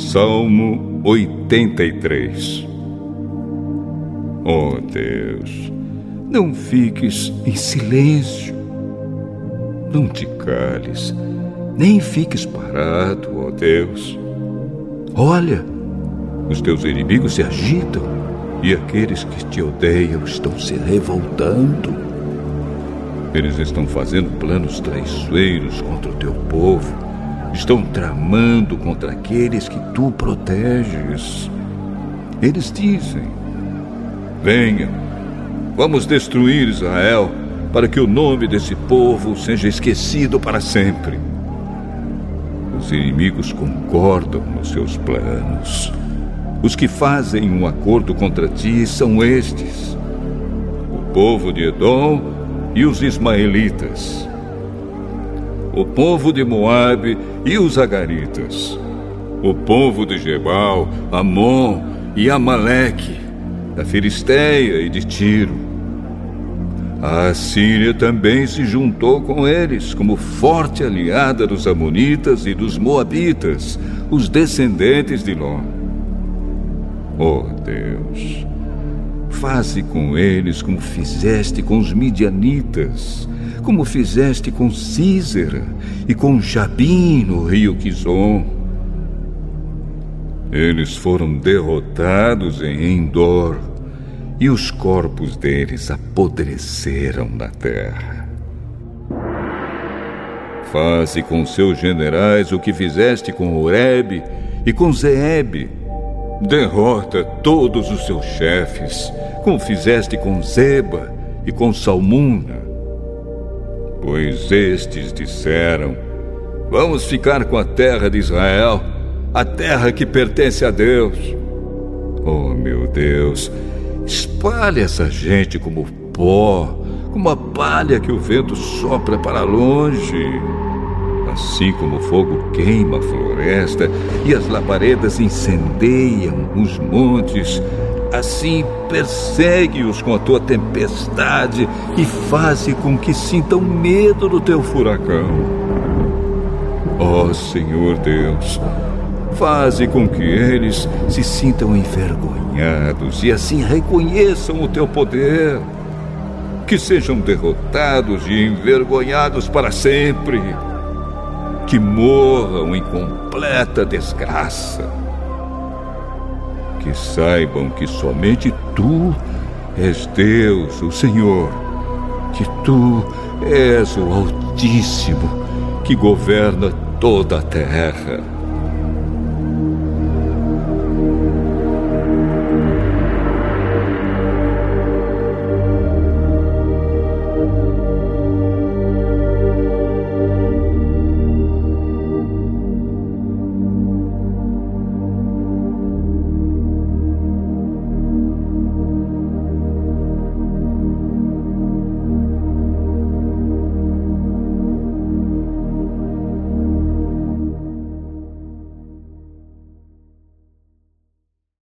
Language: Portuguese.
Salmo 83 Oh Deus, não fiques em silêncio. Não te cales, nem fiques parado, ó oh Deus. Olha, os teus inimigos se agitam e aqueles que te odeiam estão se revoltando. Eles estão fazendo planos traiçoeiros contra o teu povo. Estão tramando contra aqueles que tu proteges. Eles dizem: Venha, vamos destruir Israel para que o nome desse povo seja esquecido para sempre. Os inimigos concordam nos seus planos. Os que fazem um acordo contra ti são estes: o povo de Edom e os ismaelitas, o povo de Moabe e os agaritas, o povo de Jebal, Amon e Amaleque da Filisteia e de Tiro. A Assíria também se juntou com eles como forte aliada dos Amonitas e dos Moabitas, os descendentes de Ló. Oh Deus, faze com eles como fizeste com os midianitas, como fizeste com Císera e com Jabim no rio Quizon eles foram derrotados em Endor e os corpos deles apodreceram na terra. Faze com seus generais o que fizeste com Oreb e com Zeeb. Derrota todos os seus chefes, como fizeste com Zeba e com Salmuna. Pois estes disseram: Vamos ficar com a terra de Israel a terra que pertence a Deus. Oh, meu Deus, espalhe essa gente como pó, como a palha que o vento sopra para longe. Assim como o fogo queima a floresta e as labaredas incendeiam os montes, assim persegue-os com a tua tempestade e faze com que sintam medo do teu furacão. Ó oh, Senhor Deus, Faze com que eles se sintam envergonhados e assim reconheçam o teu poder. Que sejam derrotados e envergonhados para sempre. Que morram em completa desgraça. Que saibam que somente tu és Deus, o Senhor. Que tu és o Altíssimo que governa toda a terra.